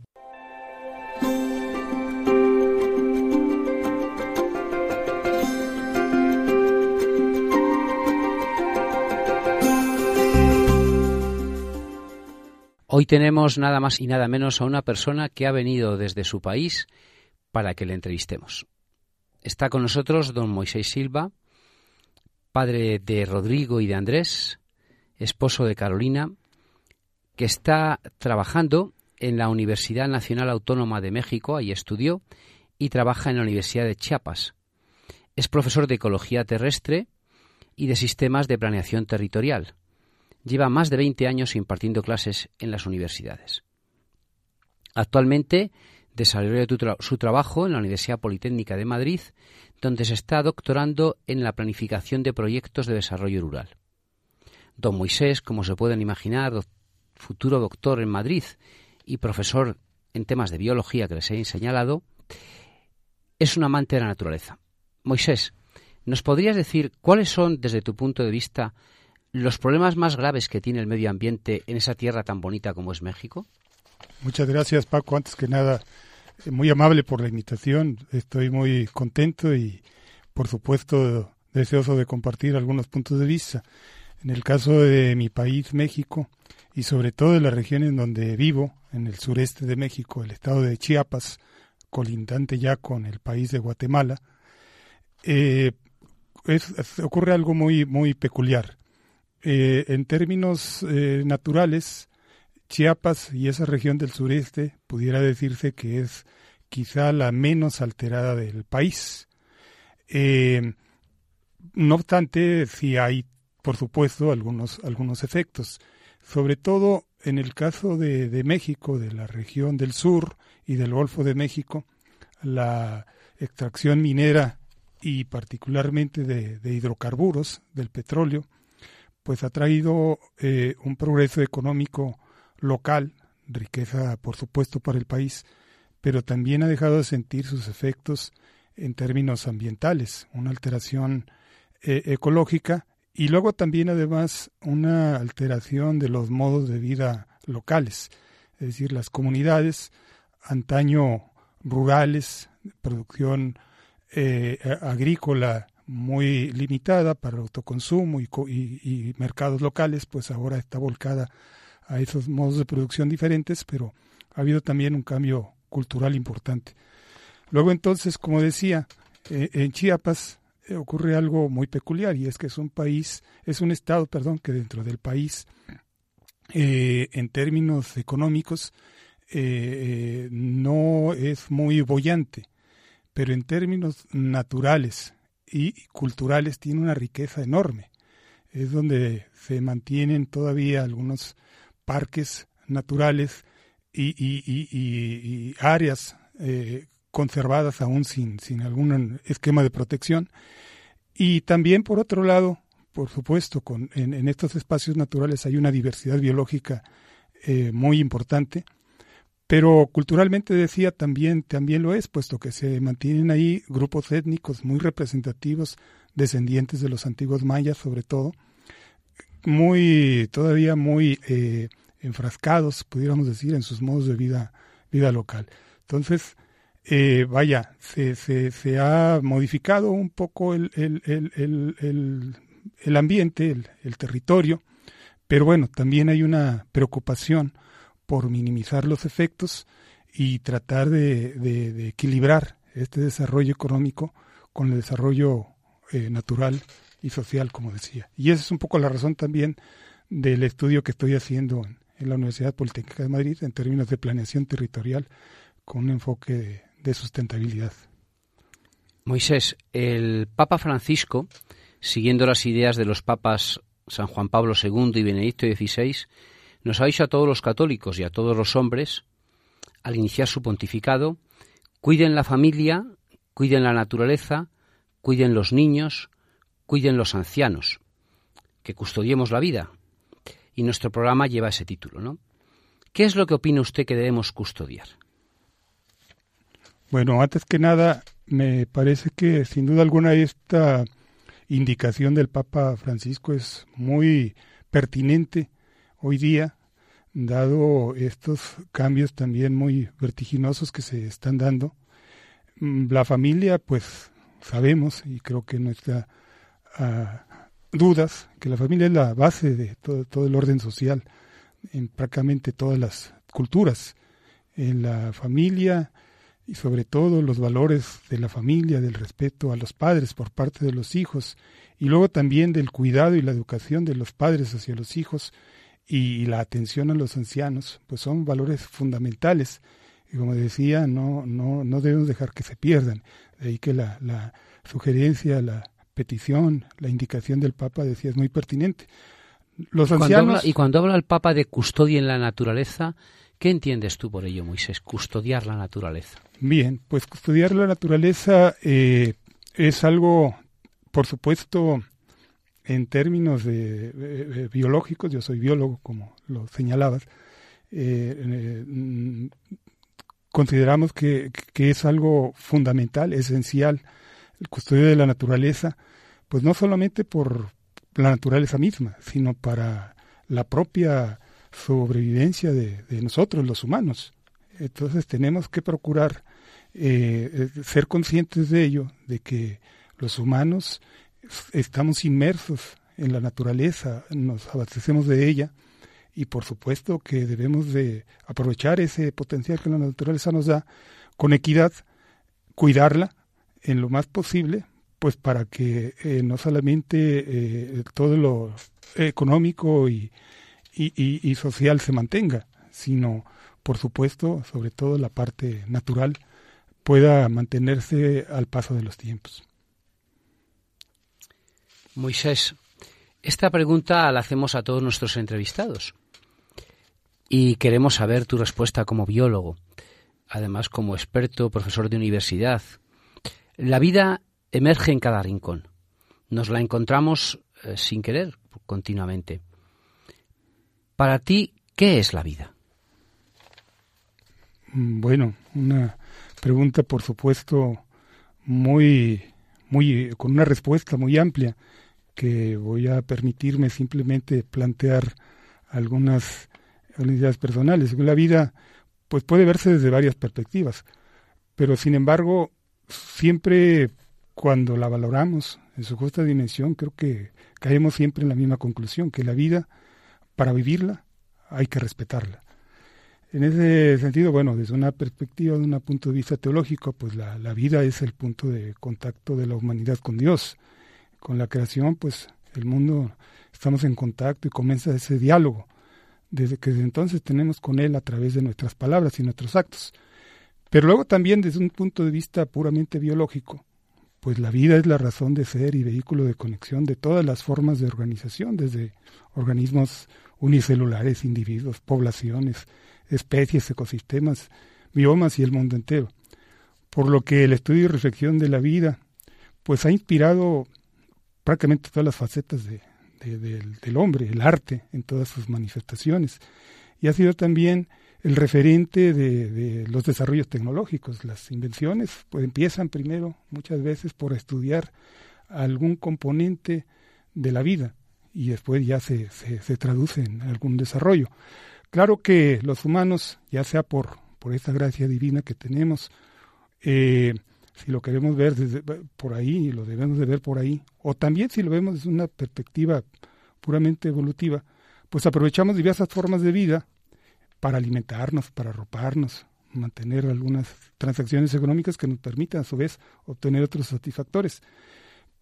Hoy tenemos nada más y nada menos a una persona que ha venido desde su país para que le entrevistemos. Está con nosotros don Moisés Silva, padre de Rodrigo y de Andrés, esposo de Carolina, que está trabajando en la Universidad Nacional Autónoma de México, ahí estudió, y trabaja en la Universidad de Chiapas. Es profesor de Ecología Terrestre y de Sistemas de Planeación Territorial. Lleva más de 20 años impartiendo clases en las universidades. Actualmente Desarrolló su trabajo en la Universidad Politécnica de Madrid, donde se está doctorando en la planificación de proyectos de desarrollo rural. Don Moisés, como se pueden imaginar, futuro doctor en Madrid y profesor en temas de biología que les he señalado, es un amante de la naturaleza. Moisés, ¿nos podrías decir cuáles son, desde tu punto de vista, los problemas más graves que tiene el medio ambiente en esa tierra tan bonita como es México? Muchas gracias, Paco. Antes que nada, eh, muy amable por la invitación. Estoy muy contento y, por supuesto, deseoso de compartir algunos puntos de vista. En el caso de mi país, México, y sobre todo en la región en donde vivo, en el sureste de México, el estado de Chiapas, colindante ya con el país de Guatemala, eh, ocurre algo muy, muy peculiar. Eh, en términos eh, naturales, Chiapas y esa región del sureste pudiera decirse que es quizá la menos alterada del país. no obstante, sí hay, por supuesto, algunos, algunos efectos. Sobre todo en el caso de, de México, de la región del sur y del Golfo de México, la extracción minera y particularmente de, hidrocarburos, del petróleo, pues ha traído eh, un progreso económico local, riqueza por supuesto para el país, pero también ha dejado de sentir sus efectos en términos ambientales, una alteración eh, ecológica y luego también además una alteración de los modos de vida locales, es decir, las comunidades antaño rurales, producción eh, agrícola muy limitada para autoconsumo y, y, mercados locales, pues ahora está volcada a esos modos de producción diferentes, pero ha habido también un cambio cultural importante. Luego entonces, como decía, eh, en Chiapas eh, ocurre algo muy peculiar y es que es un país, es un estado, perdón, que dentro del país, en términos económicos, eh, no es muy bollante, pero en términos naturales y culturales tiene una riqueza enorme. Es donde se mantienen todavía algunos parques naturales y, áreas eh, conservadas aún sin, sin algún esquema de protección. Y también, por otro lado, por supuesto, con, en, estos espacios naturales hay una diversidad biológica eh, muy importante pero culturalmente decía también, también lo es, puesto que se mantienen ahí grupos étnicos muy representativos, descendientes de los antiguos mayas sobre todo, muy, todavía muy eh, enfrascados, pudiéramos decir, en sus modos de vida, vida local. Entonces, eh, vaya, se, se, se, ha modificado un poco el, el, el, el, el ambiente, el territorio, pero bueno, también hay una preocupación por minimizar los efectos y tratar de, equilibrar este desarrollo económico con el desarrollo eh, natural y social, como decía. Y esa es un poco la razón también del estudio que estoy haciendo en, la Universidad Politécnica de Madrid en términos de planeación territorial con un enfoque de sustentabilidad. Moisés, el Papa Francisco, siguiendo las ideas de los papas San Juan Pablo II y Benedicto XVI, nos ha dicho a todos los católicos y a todos los hombres, al iniciar su pontificado, cuiden la familia, cuiden la naturaleza, cuiden los niños, cuiden los ancianos, que custodiemos la vida. Y nuestro programa lleva ese título, ¿no? ¿Qué es lo que opina usted que debemos custodiar? Bueno, antes que nada, me parece que sin duda alguna esta indicación del Papa Francisco es muy pertinente hoy día, dado estos cambios también muy vertiginosos que se están dando. Mm, la familia, pues sabemos, y creo que no está dudas, que la familia es la base de todo, todo el orden social en prácticamente todas las culturas. En la familia y sobre todo los valores de la familia, del respeto a los padres por parte de los hijos y luego también del cuidado y la educación de los padres hacia los hijos y la atención a los ancianos, pues son valores fundamentales. Y como decía, no, no, no debemos dejar que se pierdan. De ahí que la, la sugerencia, la petición, la indicación del Papa decía es muy pertinente. Los ancianos. y cuando habla el Papa de custodia en la naturaleza, ¿Qué entiendes tú por ello, Moisés? Custodiar la naturaleza. Bien, pues custodiar la naturaleza eh, es algo, por supuesto, en términos de, biológicos, yo soy biólogo, como lo señalabas, eh, mm, consideramos que, que, es algo fundamental, esencial, el custodio de la naturaleza, pues no solamente por la naturaleza misma, sino para la propia sobrevivencia de, nosotros, los humanos. Entonces tenemos que procurar eh, ser conscientes de ello, de que los humanos estamos inmersos en la naturaleza, nos abastecemos de ella y por supuesto que debemos de aprovechar ese potencial que la naturaleza nos da con equidad, cuidarla en lo más posible, pues para que eh, no solamente eh, todo lo económico y, y, social se mantenga, sino, por supuesto, sobre todo la parte natural, pueda mantenerse al paso de los tiempos. Moisés, esta pregunta la hacemos a todos nuestros entrevistados y queremos saber tu respuesta como biólogo, además como experto, profesor de universidad. La vida emerge en cada rincón. Nos la encontramos eh, sin querer continuamente. Para ti, ¿qué es la vida? Bueno, una pregunta, por supuesto, muy, muy, con una respuesta muy amplia que voy a permitirme simplemente plantear algunas, ideas personales. La vida, pues puede verse desde varias perspectivas, pero sin embargo, siempre cuando la valoramos en su justa dimensión, creo que caemos siempre en la misma conclusión, que la vida para vivirla hay que respetarla. En ese sentido, bueno, desde una perspectiva, de un punto de vista teológico, pues la, vida es el punto de contacto de la humanidad con Dios. Con la creación, pues el mundo estamos en contacto y comienza ese diálogo, desde que desde entonces tenemos con Él a través de nuestras palabras y nuestros actos. Pero luego también desde un punto de vista puramente biológico, pues la vida es la razón de ser y vehículo de conexión de todas las formas de organización, desde organismos unicelulares, individuos, poblaciones, especies, ecosistemas, biomas y el mundo entero. Por lo que el estudio y reflexión de la vida, pues ha inspirado prácticamente todas las facetas de, del, hombre, el arte en todas sus manifestaciones. Y ha sido también el referente de, los desarrollos tecnológicos. Las invenciones pues empiezan primero muchas veces por estudiar algún componente de la vida y después ya se, se, traduce en algún desarrollo. Claro que los humanos, ya sea por, por esta gracia divina que tenemos, eh, si lo queremos ver desde, por ahí, lo debemos de ver por ahí, o también si lo vemos desde una perspectiva puramente evolutiva, pues aprovechamos diversas formas de vida para alimentarnos, para arroparnos, mantener algunas transacciones económicas que nos permitan a su vez obtener otros satisfactores.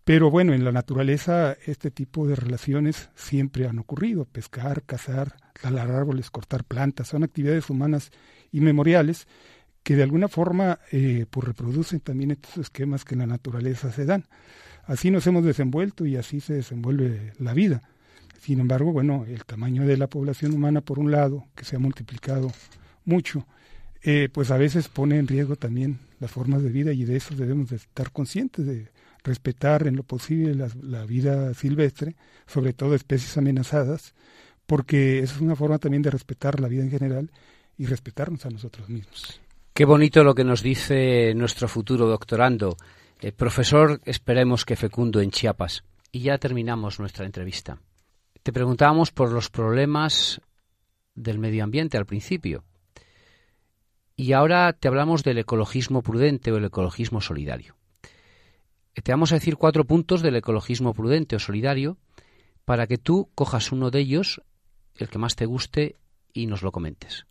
Pero bueno, en la naturaleza este tipo de relaciones siempre han ocurrido. Pescar, cazar, talar árboles, cortar plantas, son actividades humanas inmemoriales que de alguna forma eh, pues reproducen también estos esquemas que en la naturaleza se dan. Así nos hemos desenvuelto y así se desenvuelve la vida. Sin embargo, bueno, el tamaño de la población humana, por un lado, que se ha multiplicado mucho, eh, pues a veces pone en riesgo también las formas de vida y de eso debemos de estar conscientes de respetar en lo posible la, vida silvestre, sobre todo especies amenazadas, porque esa es una forma también de respetar la vida en general y respetarnos a nosotros mismos. Qué bonito lo que nos dice nuestro futuro doctorando. el profesor, esperemos que fecundo en Chiapas. Y ya terminamos nuestra entrevista. Te preguntábamos por los problemas del medio ambiente al principio. Y ahora te hablamos del ecologismo prudente o el ecologismo solidario. Te vamos a decir cuatro puntos del ecologismo prudente o solidario para que tú cojas uno de ellos, el que más te guste, y nos lo comentes.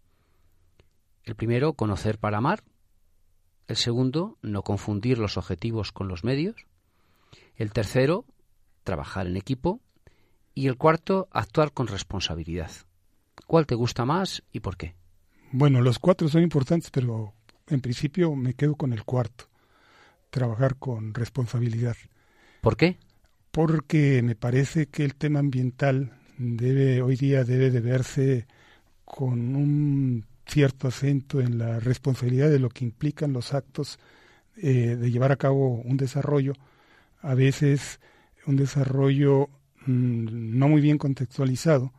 El primero, conocer para amar. El segundo, no confundir los objetivos con los medios. El tercero, trabajar en equipo. Y el cuarto, actuar con responsabilidad. ¿Cuál te gusta más y por qué? Bueno, los cuatro son importantes, pero en principio me quedo con el cuarto trabajar con responsabilidad. ¿Por qué? Porque me parece que el tema ambiental debe hoy día debe de verse con un cierto acento en la responsabilidad de lo que implican los actos eh, de llevar a cabo un desarrollo, a veces un desarrollo mm, no muy bien contextualizado,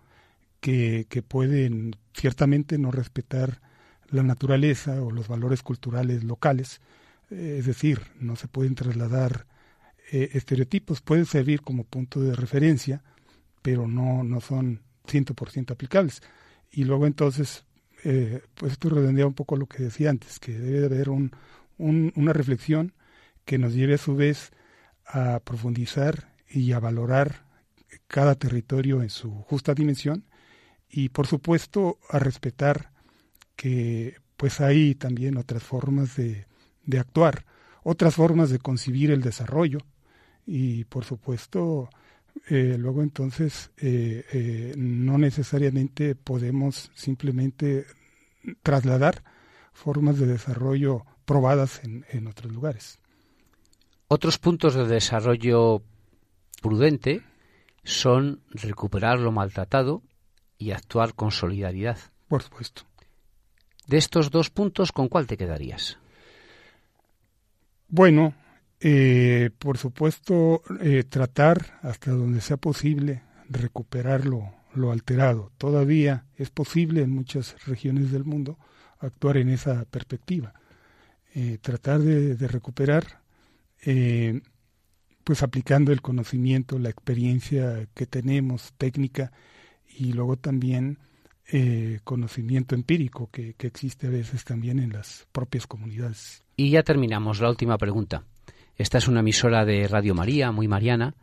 que, que pueden ciertamente no respetar la naturaleza o los valores culturales locales, eh, es decir, no se pueden trasladar eh, estereotipos, pueden servir como punto de referencia, pero no, no son 100% aplicables. Y luego entonces, eh, pues esto redondea un poco lo que decía antes, que debe de haber un, una reflexión que nos lleve a su vez a profundizar y a valorar cada territorio en su justa dimensión y por supuesto a respetar que pues hay también otras formas de, de actuar, otras formas de concebir el desarrollo y por supuesto eh, luego entonces eh, eh, no necesariamente podemos simplemente trasladar formas de desarrollo probadas en, en otros lugares. Otros puntos de desarrollo prudente son recuperar lo maltratado y actuar con solidaridad. Por supuesto. De estos dos puntos, ¿con cuál te quedarías? Bueno, eh, por supuesto, eh, tratar hasta donde sea posible recuperar lo, alterado. Todavía es posible en muchas regiones del mundo actuar en esa perspectiva. Eh, tratar de, recuperar, pues aplicando el conocimiento, la experiencia que tenemos, técnica, y luego también eh, conocimiento empírico que, existe a veces también en las propias comunidades. Y ya terminamos, la última pregunta. Esta es una emisora de Radio María, muy mariana,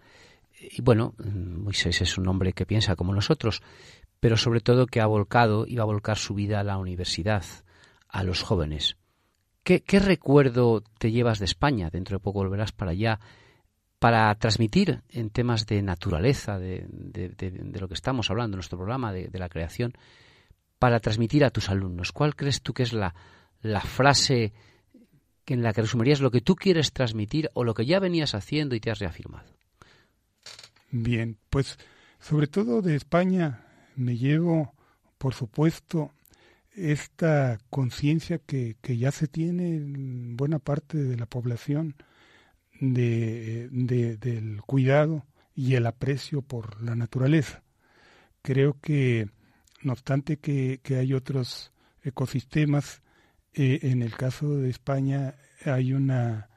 y bueno, Moisés es un hombre que piensa como nosotros, pero sobre todo que ha volcado y va a volcar su vida a la universidad, a los jóvenes. ¿Qué, recuerdo te llevas de España? Dentro de poco volverás para allá para transmitir en temas de naturaleza, de, lo que estamos hablando en nuestro programa, de, la creación, para transmitir a tus alumnos? ¿Cuál crees tú que es la frase en la que resumirías lo que tú quieres transmitir o lo que ya venías haciendo y te has reafirmado? Bien, pues sobre todo de España me llevo, por supuesto, esta conciencia que, que ya se tiene en buena parte de la población de, del cuidado y el aprecio por la naturaleza. Creo que, no obstante que, hay otros ecosistemas, eh, en el caso de España hay una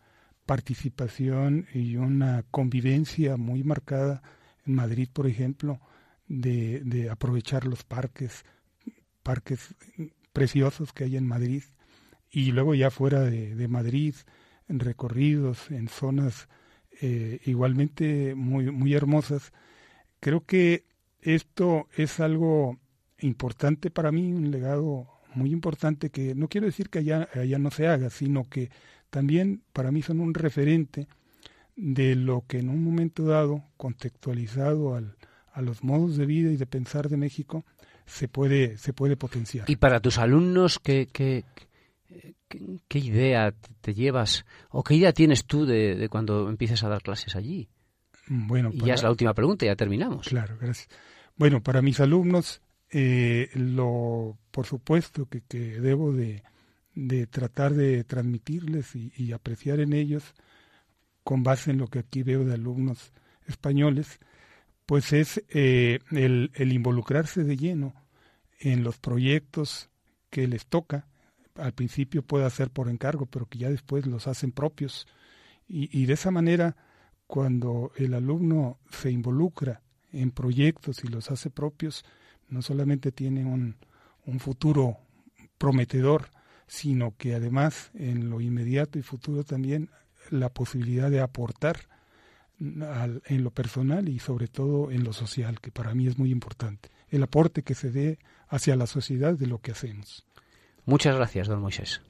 participación y una convivencia muy marcada en Madrid, por ejemplo, de, de aprovechar los parques, parques preciosos que hay en Madrid, y luego ya fuera de, Madrid, en recorridos, en zonas eh, igualmente muy, muy hermosas. Creo que esto es algo importante para mí, un legado muy importante que no quiero decir que allá, allá no se haga, sino que también para mí son un referente de lo que en un momento dado, contextualizado al, a los modos de vida y de pensar de México, se puede, se puede potenciar. ¿Y para tus alumnos qué, qué, ¿Qué, idea te llevas o qué idea tienes tú de, cuando empieces a dar clases allí? Bueno, y ya es la última pregunta, ya terminamos. Claro, gracias. Bueno, para mis alumnos, eh, lo, por supuesto que, que debo de, de, tratar de transmitirles y, apreciar en ellos, con base en lo que aquí veo de alumnos españoles, pues es eh, el, el involucrarse de lleno en los proyectos que les toca al principio puede hacer por encargo, pero que ya después los hacen propios. Y, de esa manera, cuando el alumno se involucra en proyectos y los hace propios, no solamente tiene un, un futuro prometedor, sino que además en lo inmediato y futuro también la posibilidad de aportar en lo personal y sobre todo en lo social, que para mí es muy importante. El aporte que se dé hacia la sociedad de lo que hacemos. Muchas gracias, don Moisés.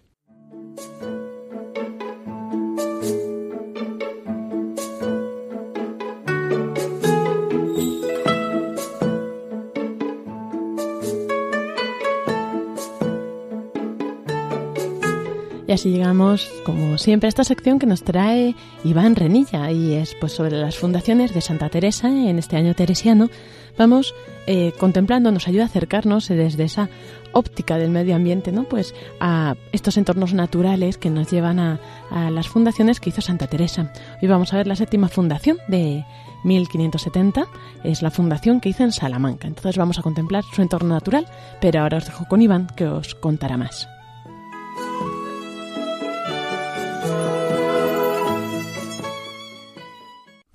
Y así llegamos, como siempre, a esta sección que nos trae Iván Renilla y es pues sobre las fundaciones de Santa Teresa en este año teresiano. Vamos eh, contemplando, nos ayuda a acercarnos desde esa óptica del medio ambiente, ¿no? Pues a estos entornos naturales que nos llevan a, a las fundaciones que hizo Santa Teresa. Hoy vamos a ver la séptima fundación de 1570, es la fundación que hizo en Salamanca. Entonces vamos a contemplar su entorno natural, pero ahora os dejo con Iván que os contará más.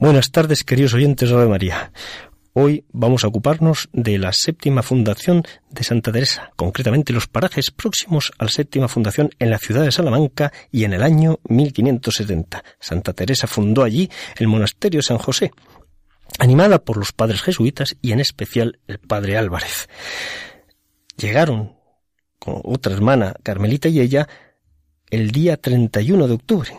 Buenas tardes, queridos oyentes de Radio María. Hoy vamos a ocuparnos de la séptima fundación de Santa Teresa, concretamente los parajes próximos a la séptima fundación en la ciudad de Salamanca y en el año 1570. Santa Teresa fundó allí el monasterio San José, animada por los padres jesuitas y en especial el padre Álvarez. Llegaron con otra hermana, Carmelita y ella, el día 31 de octubre,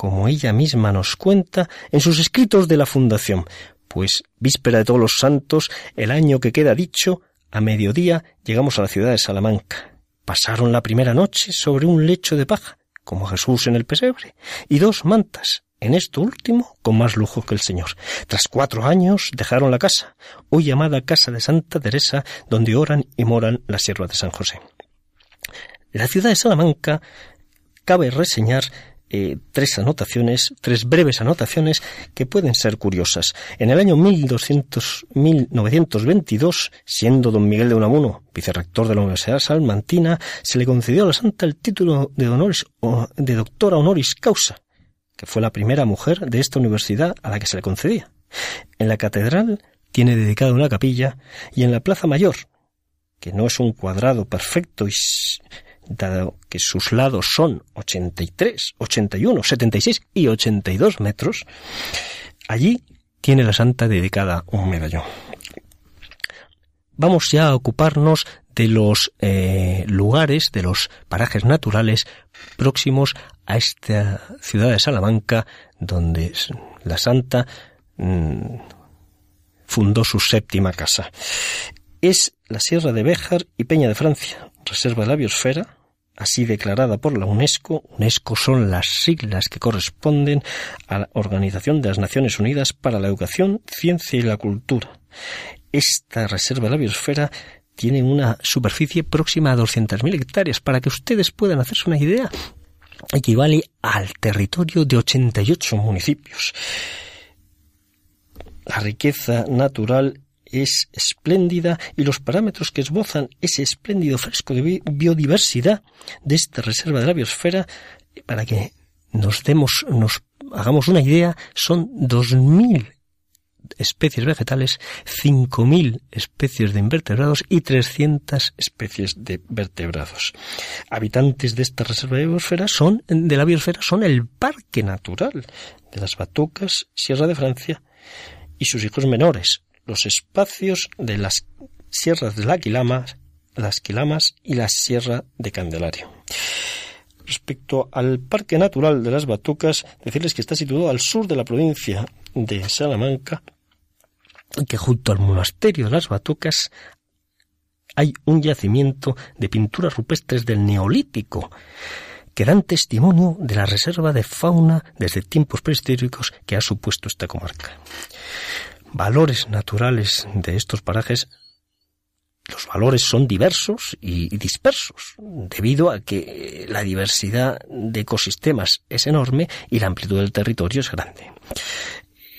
como ella misma nos cuenta en sus escritos de la Fundación, pues víspera de todos los santos, el año que queda dicho, a mediodía llegamos a la ciudad de Salamanca. Pasaron la primera noche sobre un lecho de paja, como Jesús en el pesebre, y dos mantas, en esto último con más lujo que el Señor. Tras cuatro años dejaron la casa, hoy llamada Casa de Santa Teresa, donde oran y moran la sierva de San José. La ciudad de Salamanca cabe reseñar eh, tres anotaciones, tres breves anotaciones que pueden ser curiosas. En el año 1200, 1922, siendo don Miguel de Unamuno vicerrector de la Universidad Salmantina, se le concedió a la santa el título de, honores, de doctora honoris causa, que fue la primera mujer de esta universidad a la que se le concedía. En la catedral tiene dedicada una capilla y en la Plaza Mayor, que no es un cuadrado perfecto y dado que sus lados son 83, 81, 76 y 82 metros, allí tiene la santa dedicada un medallón. Vamos ya a ocuparnos de los eh, lugares, de los parajes naturales próximos a esta ciudad de Salamanca, donde la santa mm, fundó su séptima casa. Es la Sierra de Béjar y Peña de Francia, reserva de la biosfera, así declarada por la UNESCO. UNESCO son las siglas que corresponden a la Organización de las Naciones Unidas para la Educación, Ciencia y la Cultura. Esta reserva de la biosfera tiene una superficie próxima a 200.000 hectáreas. Para que ustedes puedan hacerse una idea, equivale al territorio de 88 municipios. La riqueza natural es espléndida y los parámetros que esbozan ese espléndido fresco de biodiversidad de esta reserva de la biosfera, para que nos demos, nos hagamos una idea, son 2.000 especies vegetales, 5.000 especies de invertebrados y 300 especies de vertebrados. Habitantes de esta reserva de biosfera son, de la biosfera son el parque natural de las Batucas, Sierra de Francia y sus hijos menores, los espacios de las sierras de la Quilamas, las Quilamas y la Sierra de Candelario. Respecto al Parque Natural de las Batucas, decirles que está situado al sur de la provincia de Salamanca y que junto al monasterio de las Batucas hay un yacimiento de pinturas rupestres del Neolítico que dan testimonio de la reserva de fauna desde tiempos prehistóricos que ha supuesto esta comarca valores naturales de estos parajes, los valores son diversos y dispersos, debido a que la diversidad de ecosistemas es enorme y la amplitud del territorio es grande.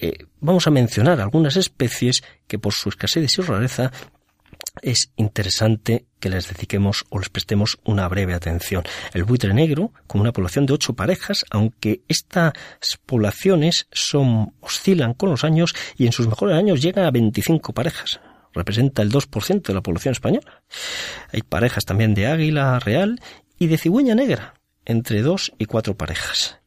Eh, vamos a mencionar algunas especies que por su escasez y rareza es interesante que les dediquemos o les prestemos una breve atención. El buitre negro, con una población de ocho parejas, aunque estas poblaciones son, oscilan con los años y en sus mejores años llegan a 25 parejas. Representa el 2% de la población española. Hay parejas también de águila real y de cigüeña negra, entre dos y cuatro parejas.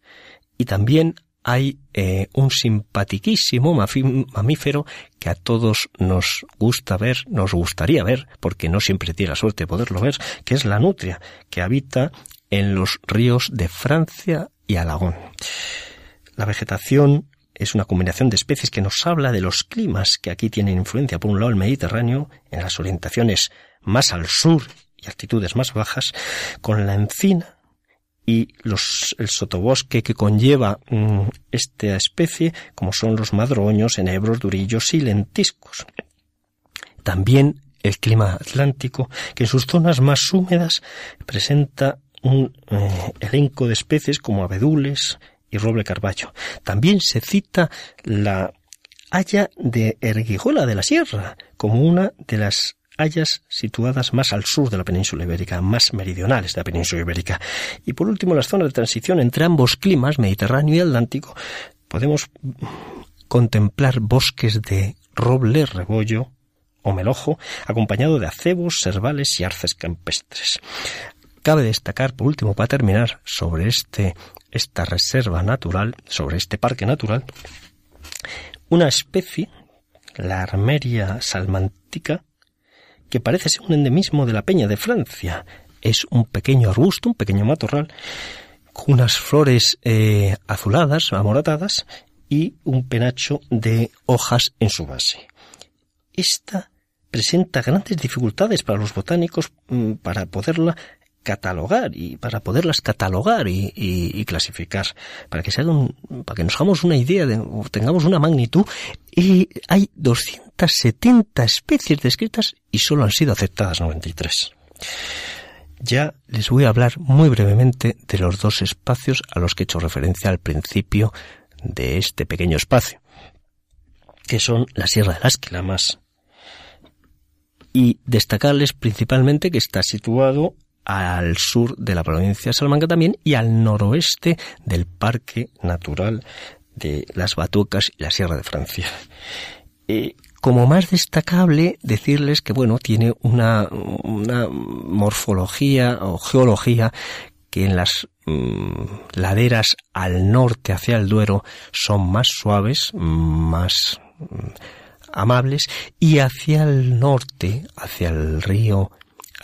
Y también hay eh, un simpatiquísimo mamífero que a todos nos gusta ver, nos gustaría ver, porque no siempre tiene la suerte de poderlo ver, que es la nutria, que habita en los ríos de Francia y Alagón. La vegetación es una combinación de especies que nos habla de los climas que aquí tienen influencia. Por un lado, el Mediterráneo, en las orientaciones más al sur y altitudes más bajas, con la encina, y los, el sotobosque que conlleva mm, esta especie, como son los madroños, enebros, durillos y lentiscos. También el clima atlántico, que en sus zonas más húmedas presenta un eh, elenco de especies como abedules y roble carballo. También se cita la haya de Erguijuela de la Sierra como una de las hayas situadas más al sur de la península ibérica, más meridionales de la península ibérica. Y por último, las zonas de transición entre ambos climas, Mediterráneo y Atlántico, podemos contemplar bosques de roble, rebollo o melojo, acompañado de acebos, cervales y arces campestres. Cabe destacar, por último, para terminar, sobre este, esta reserva natural, sobre este parque natural, una especie, la Armeria salmántica, que parece ser un endemismo de la peña de Francia. Es un pequeño arbusto, un pequeño matorral, con unas flores eh, azuladas, amoratadas, y un penacho de hojas en su base. Esta presenta grandes dificultades para los botánicos mm, para poderla catalogar y para poderlas catalogar y, clasificar para que se para que nos hagamos una idea de, o tengamos una magnitud y hay 270 especies descritas y solo han sido aceptadas 93 ya les voy a hablar muy brevemente de los dos espacios a los que he hecho referencia al principio de este pequeño espacio, que son la Sierra de las Quilamas, y destacarles principalmente que está situado al sur de la provincia de Salamanca también y al noroeste del Parque Natural de las Batucas y la Sierra de Francia. Eh, como más destacable, decirles que, bueno, tiene una, una morfología o geología que en las mm, laderas al norte hacia el Duero son más suaves, más mm, amables, y hacia el norte, hacia el río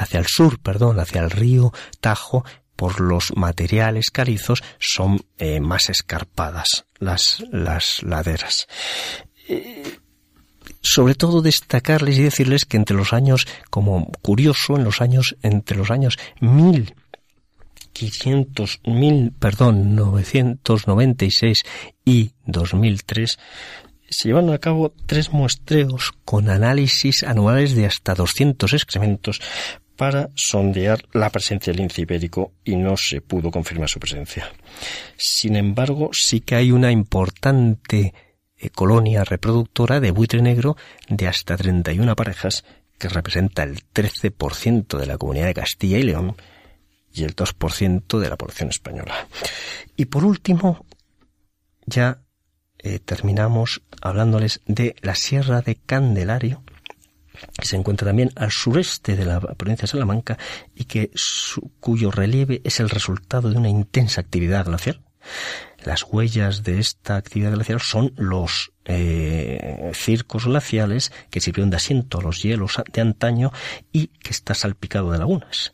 hacia el sur, perdón, hacia el río Tajo, por los materiales carizos, son eh, más escarpadas las, las laderas. Eh, sobre todo destacarles y decirles que entre los años, como curioso, en los años, entre los años mil mil, perdón, 996 y 2003, se llevan a cabo tres muestreos con análisis anuales de hasta 200 excrementos para sondear la presencia del lince ibérico y no se pudo confirmar su presencia. Sin embargo, sí que hay una importante eh, colonia reproductora de buitre negro de hasta 31 parejas que representa el 13% de la comunidad de Castilla y León y el 2% de la población española. Y por último, ya eh, terminamos hablándoles de la Sierra de Candelario, que se encuentra también al sureste de la provincia de Salamanca y que cuyo relieve es el resultado de una intensa actividad glacial. Las huellas de esta actividad glacial son los eh, circos glaciales que sirvieron de asiento a los hielos de antaño y que está salpicado de lagunas.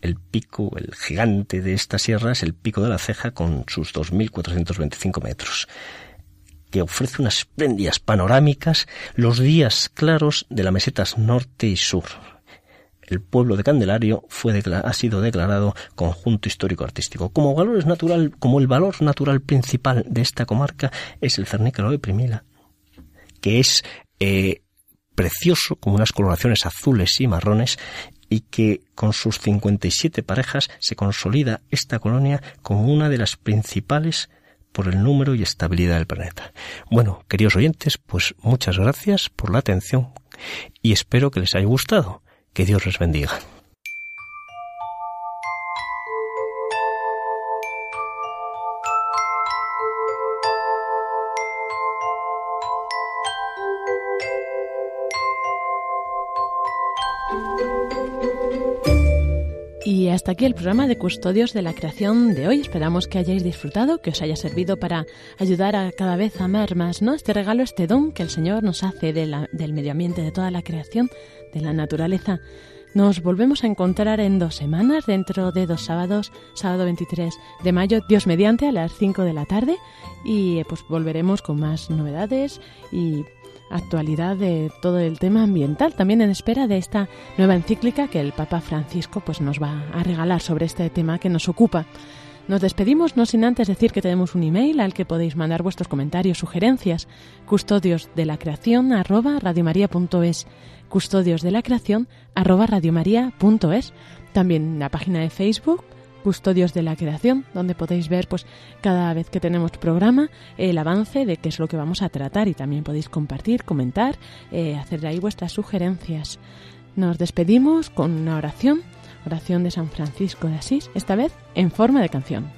El pico, el gigante de esta sierra es el pico de la ceja con sus 2.425 metros que ofrece unas espléndidas panorámicas los días claros de las mesetas norte y sur. El pueblo de Candelario fue ha sido declarado conjunto histórico artístico. Como valores natural, como el valor natural principal de esta comarca es el cernícalo de Primila, que es eh, precioso con unas coloraciones azules y marrones y que con sus 57 parejas se consolida esta colonia como una de las principales por el número y estabilidad del planeta. Bueno, queridos oyentes, pues muchas gracias por la atención y espero que les haya gustado. Que Dios les bendiga. Hasta aquí el programa de Custodios de la Creación de hoy. Esperamos que hayáis disfrutado, que os haya servido para ayudar a cada vez amar más ¿no? este regalo, este don que el Señor nos hace del medio ambiente, de toda la creación, de la naturaleza. Nos volvemos a encontrar en dos semanas, dentro de dos sábados, sábado 23 de mayo, Dios mediante, a las 5 de la tarde, y pues volveremos con más novedades y actualidad de todo el tema ambiental, también en espera de esta nueva encíclica que el Papa Francisco pues nos va a regalar sobre este tema que nos ocupa. Nos despedimos no sin antes decir que tenemos un email al que podéis mandar vuestros comentarios, sugerencias, custodios de la creación arroba radiomaria.es, custodios de la creación arroba también la página de Facebook, Custodios de la Creación, donde podéis ver pues cada vez que tenemos programa el avance de qué es lo que vamos a tratar y también podéis compartir, comentar, eh, hacer ahí vuestras sugerencias. Nos despedimos con una oración oración de San Francisco de Asís, esta vez en forma de canción.